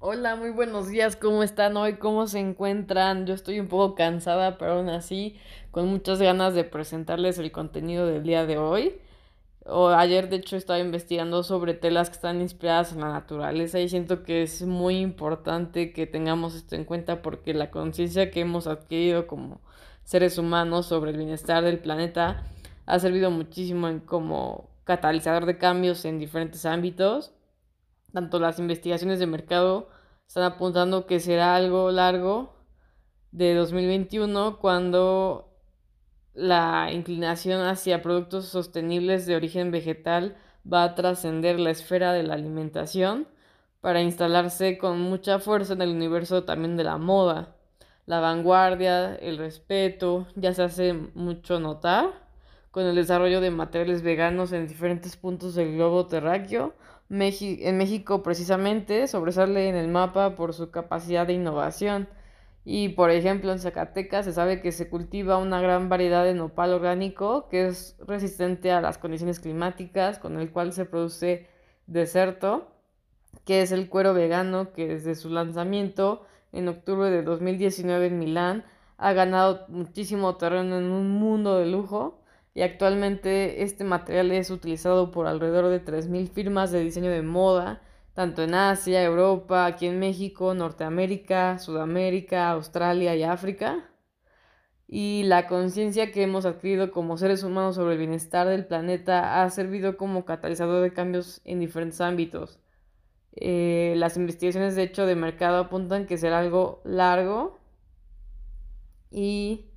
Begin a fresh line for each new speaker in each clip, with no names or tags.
Hola, muy buenos días, ¿cómo están hoy? ¿Cómo se encuentran? Yo estoy un poco cansada, pero aún así con muchas ganas de presentarles el contenido del día de hoy. O ayer, de hecho, estaba investigando sobre telas que están inspiradas en la naturaleza y siento que es muy importante que tengamos esto en cuenta porque la conciencia que hemos adquirido como seres humanos sobre el bienestar del planeta ha servido muchísimo en como catalizador de cambios en diferentes ámbitos tanto las investigaciones de mercado están apuntando que será algo largo de 2021 cuando la inclinación hacia productos sostenibles de origen vegetal va a trascender la esfera de la alimentación para instalarse con mucha fuerza en el universo también de la moda. La vanguardia, el respeto, ya se hace mucho notar con el desarrollo de materiales veganos en diferentes puntos del globo terráqueo en México precisamente sobresale en el mapa por su capacidad de innovación. Y por ejemplo en Zacatecas se sabe que se cultiva una gran variedad de nopal orgánico que es resistente a las condiciones climáticas, con el cual se produce deserto, que es el cuero vegano que desde su lanzamiento en octubre de 2019 en Milán ha ganado muchísimo terreno en un mundo de lujo y actualmente este material es utilizado por alrededor de 3.000 firmas de diseño de moda, tanto en Asia, Europa, aquí en México, Norteamérica, Sudamérica, Australia y África. Y la conciencia que hemos adquirido como seres humanos sobre el bienestar del planeta ha servido como catalizador de cambios en diferentes ámbitos. Eh, las investigaciones de hecho de mercado apuntan que será algo largo y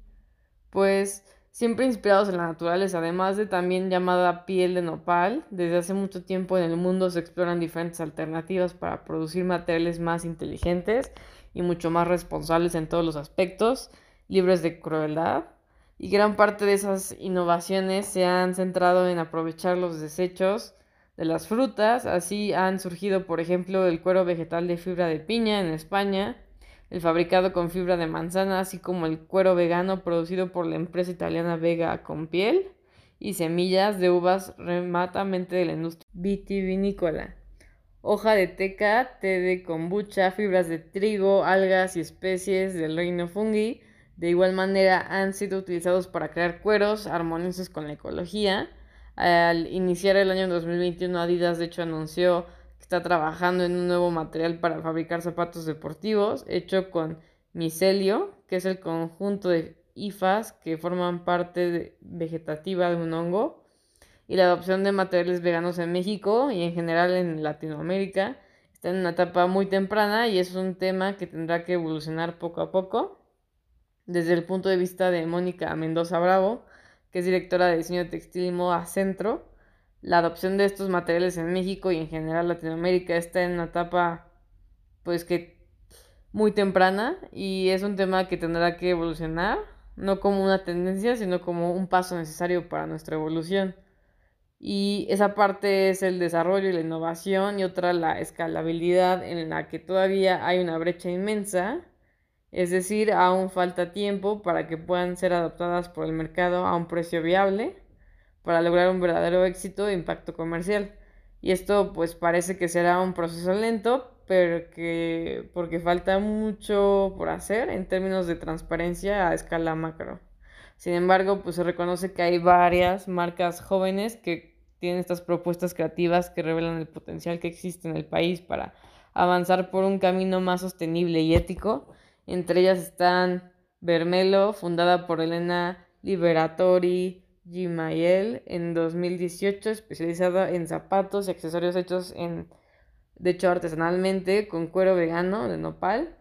pues siempre inspirados en la naturaleza, además de también llamada piel de nopal. Desde hace mucho tiempo en el mundo se exploran diferentes alternativas para producir materiales más inteligentes y mucho más responsables en todos los aspectos, libres de crueldad. Y gran parte de esas innovaciones se han centrado en aprovechar los desechos de las frutas. Así han surgido, por ejemplo, el cuero vegetal de fibra de piña en España, el fabricado con fibra de manzana, así como el cuero vegano producido por la empresa italiana Vega con piel y semillas de uvas rematamente de la industria vitivinícola. Hoja de teca, té de kombucha, fibras de trigo, algas y especies del reino fungi. De igual manera han sido utilizados para crear cueros armoniosos con la ecología. Al iniciar el año 2021, Adidas de hecho anunció está trabajando en un nuevo material para fabricar zapatos deportivos hecho con micelio, que es el conjunto de hifas que forman parte vegetativa de un hongo, y la adopción de materiales veganos en México y en general en Latinoamérica está en una etapa muy temprana y es un tema que tendrá que evolucionar poco a poco. Desde el punto de vista de Mónica Mendoza Bravo, que es directora de diseño textil y moda Centro, la adopción de estos materiales en México y en general Latinoamérica está en una etapa pues que muy temprana y es un tema que tendrá que evolucionar, no como una tendencia, sino como un paso necesario para nuestra evolución. Y esa parte es el desarrollo y la innovación y otra la escalabilidad en la que todavía hay una brecha inmensa, es decir, aún falta tiempo para que puedan ser adoptadas por el mercado a un precio viable para lograr un verdadero éxito e impacto comercial. Y esto pues parece que será un proceso lento, pero que porque falta mucho por hacer en términos de transparencia a escala macro. Sin embargo, pues se reconoce que hay varias marcas jóvenes que tienen estas propuestas creativas que revelan el potencial que existe en el país para avanzar por un camino más sostenible y ético Entre ellas están Vermelo, fundada por Elena Liberatori Gimayel en 2018, especializada en zapatos y accesorios hechos en, de hecho artesanalmente, con cuero vegano de nopal,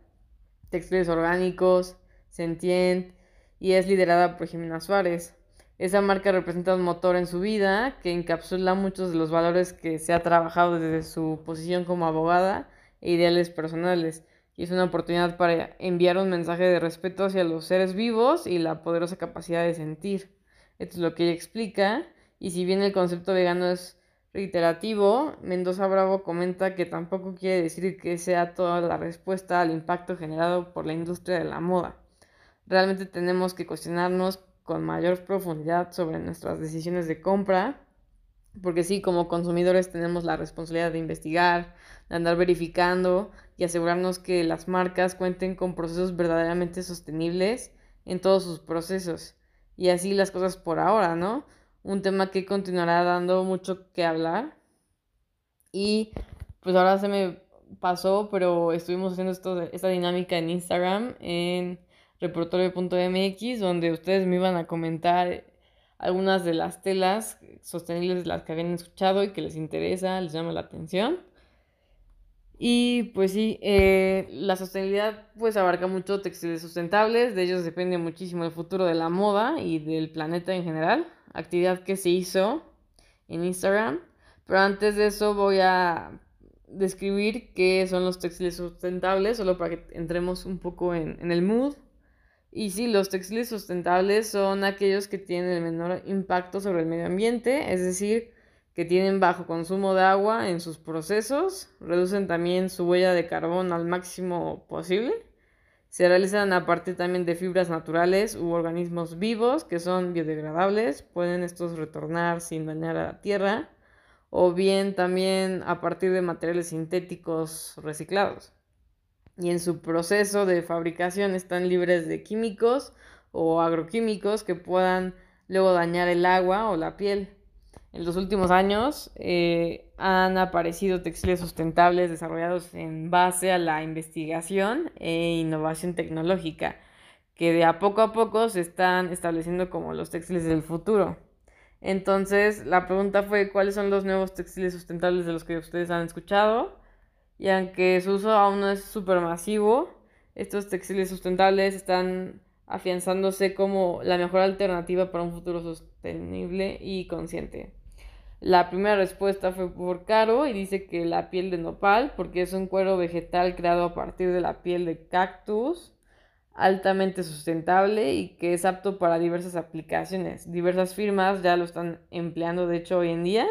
textiles orgánicos, sentient, y es liderada por Jimena Suárez. Esa marca representa un motor en su vida que encapsula muchos de los valores que se ha trabajado desde su posición como abogada e ideales personales. Y es una oportunidad para enviar un mensaje de respeto hacia los seres vivos y la poderosa capacidad de sentir. Esto es lo que ella explica. Y si bien el concepto vegano es reiterativo, Mendoza Bravo comenta que tampoco quiere decir que sea toda la respuesta al impacto generado por la industria de la moda. Realmente tenemos que cuestionarnos con mayor profundidad sobre nuestras decisiones de compra, porque sí, como consumidores tenemos la responsabilidad de investigar, de andar verificando y asegurarnos que las marcas cuenten con procesos verdaderamente sostenibles en todos sus procesos. Y así las cosas por ahora, ¿no? Un tema que continuará dando mucho que hablar. Y pues ahora se me pasó, pero estuvimos haciendo esto, esta dinámica en Instagram, en repertorio.mx, donde ustedes me iban a comentar algunas de las telas sostenibles de las que habían escuchado y que les interesa, les llama la atención. Y pues sí, eh, la sostenibilidad pues abarca mucho textiles sustentables, de ellos depende muchísimo el futuro de la moda y del planeta en general, actividad que se hizo en Instagram. Pero antes de eso voy a describir qué son los textiles sustentables, solo para que entremos un poco en, en el mood. Y sí, los textiles sustentables son aquellos que tienen el menor impacto sobre el medio ambiente, es decir, que tienen bajo consumo de agua en sus procesos, reducen también su huella de carbón al máximo posible, se realizan a partir también de fibras naturales u organismos vivos que son biodegradables, pueden estos retornar sin dañar a la tierra, o bien también a partir de materiales sintéticos reciclados y en su proceso de fabricación están libres de químicos o agroquímicos que puedan luego dañar el agua o la piel. En los últimos años eh, han aparecido textiles sustentables desarrollados en base a la investigación e innovación tecnológica, que de a poco a poco se están estableciendo como los textiles del futuro. Entonces, la pregunta fue, ¿cuáles son los nuevos textiles sustentables de los que ustedes han escuchado? y aunque su uso aún no es súper masivo, estos textiles sustentables están afianzándose como la mejor alternativa para un futuro sostenible y consciente. La primera respuesta fue por Caro y dice que la piel de nopal, porque es un cuero vegetal creado a partir de la piel de cactus, altamente sustentable y que es apto para diversas aplicaciones. Diversas firmas ya lo están empleando, de hecho, hoy en día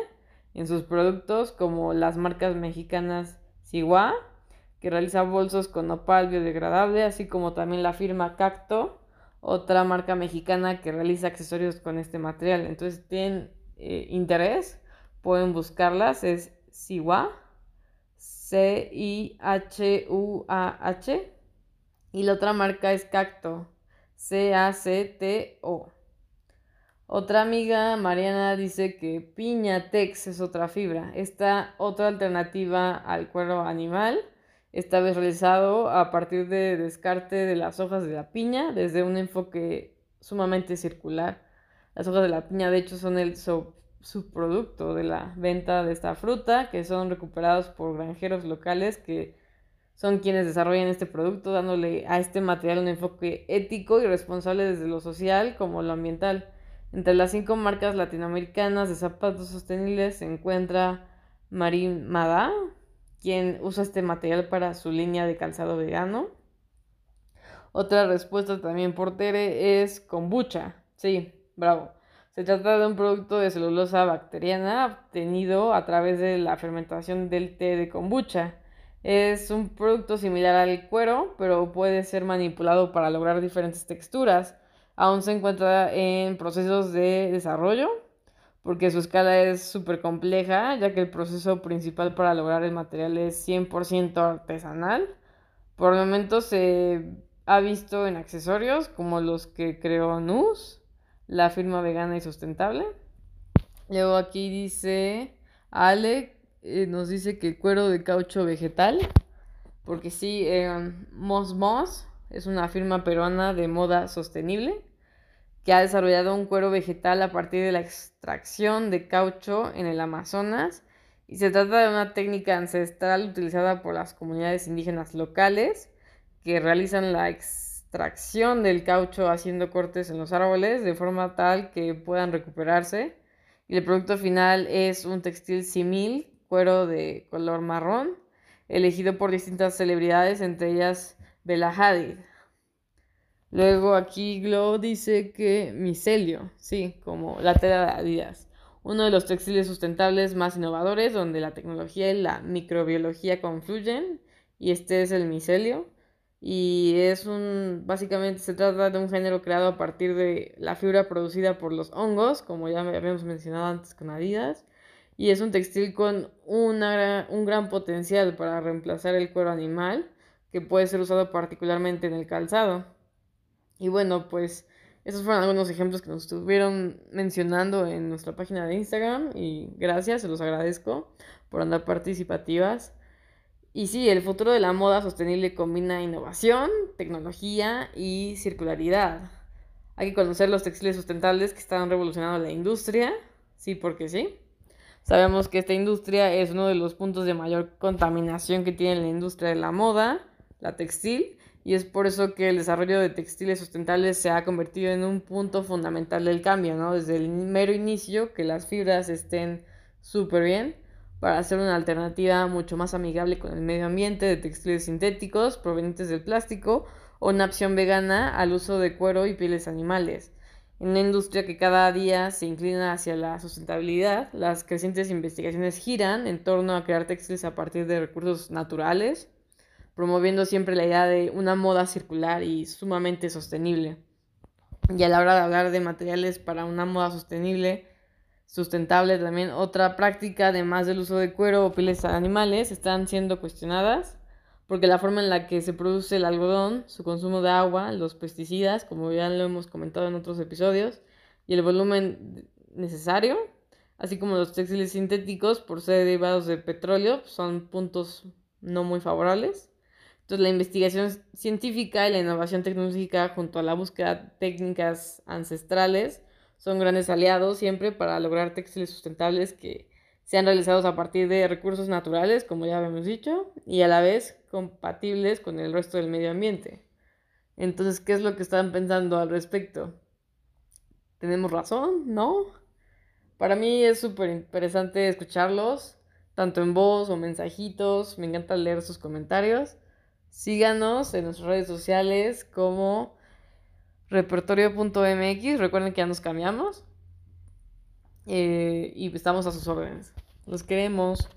en sus productos, como las marcas mexicanas Sigua, que realiza bolsos con nopal biodegradable, así como también la firma Cacto, otra marca mexicana que realiza accesorios con este material. Entonces, tienen eh, interés, pueden buscarlas, es Sigua, C-I-H-U-A-H, y la otra marca es Cacto, C-A-C-T-O. Otra amiga, Mariana, dice que piñatex es otra fibra. Esta otra alternativa al cuero animal, esta vez realizado a partir de descarte de las hojas de la piña desde un enfoque sumamente circular. Las hojas de la piña, de hecho, son el subproducto de la venta de esta fruta, que son recuperados por granjeros locales que son quienes desarrollan este producto, dándole a este material un enfoque ético y responsable desde lo social como lo ambiental. Entre las cinco marcas latinoamericanas de zapatos sostenibles se encuentra Marimada, quien usa este material para su línea de calzado vegano. Otra respuesta también por Tere es kombucha. Sí, bravo. Se trata de un producto de celulosa bacteriana obtenido a través de la fermentación del té de kombucha. Es un producto similar al cuero, pero puede ser manipulado para lograr diferentes texturas aún se encuentra en procesos de desarrollo porque su escala es súper compleja, ya que el proceso principal para lograr el material es 100% artesanal. Por el momento se ha visto en accesorios como los que creó NUS, la firma vegana y sustentable. Luego aquí dice Ale, eh, nos dice que cuero de caucho vegetal, porque sí, eh, Mos Mos es una firma peruana de moda sostenible que ha desarrollado un cuero vegetal a partir de la extracción de caucho en el Amazonas y se trata de una técnica ancestral utilizada por las comunidades indígenas locales que realizan la extracción del caucho haciendo cortes en los árboles de forma tal que puedan recuperarse y el producto final es un textil simil, cuero de color marrón, elegido por distintas celebridades, entre ellas Bella Hadid. Luego aquí Glow dice que micelio, sí, como la tela de Adidas, uno de los textiles sustentables más innovadores donde la tecnología y la microbiología confluyen y este es el micelio y es un básicamente se trata de un género creado a partir de la fibra producida por los hongos, como ya habíamos mencionado antes con Adidas, y es un textil con una, un gran potencial para reemplazar el cuero animal que puede ser usado particularmente en el calzado. Y bueno, pues esos fueron algunos ejemplos que nos estuvieron mencionando en nuestra página de Instagram y gracias, se los agradezco por andar participativas. Y sí, el futuro de la moda sostenible combina innovación, tecnología y circularidad. Hay que conocer los textiles sustentables que están revolucionando la industria, sí, porque sí. Sabemos que esta industria es uno de los puntos de mayor contaminación que tiene la industria de la moda, la textil, y es por eso que el desarrollo de textiles sustentables se ha convertido en un punto fundamental del cambio, ¿no? Desde el mero inicio, que las fibras estén súper bien para hacer una alternativa mucho más amigable con el medio ambiente de textiles sintéticos provenientes del plástico o una opción vegana al uso de cuero y pieles animales. En una industria que cada día se inclina hacia la sustentabilidad, las crecientes investigaciones giran en torno a crear textiles a partir de recursos naturales, promoviendo siempre la idea de una moda circular y sumamente sostenible. Y a la hora de hablar de materiales para una moda sostenible, sustentable también, otra práctica, además del uso de cuero o pieles animales, están siendo cuestionadas porque la forma en la que se produce el algodón, su consumo de agua, los pesticidas, como ya lo hemos comentado en otros episodios, y el volumen necesario, así como los textiles sintéticos por ser derivados de petróleo, son puntos no muy favorables. Entonces, la investigación científica y la innovación tecnológica junto a la búsqueda de técnicas ancestrales son grandes aliados siempre para lograr textiles sustentables que sean realizados a partir de recursos naturales, como ya habíamos dicho, y a la vez compatibles con el resto del medio ambiente. Entonces, ¿qué es lo que están pensando al respecto? ¿Tenemos razón? ¿No? Para mí es súper interesante escucharlos, tanto en voz o mensajitos. Me encanta leer sus comentarios. Síganos en nuestras redes sociales como repertorio.mx. Recuerden que ya nos cambiamos. Eh, y estamos a sus órdenes. Los queremos.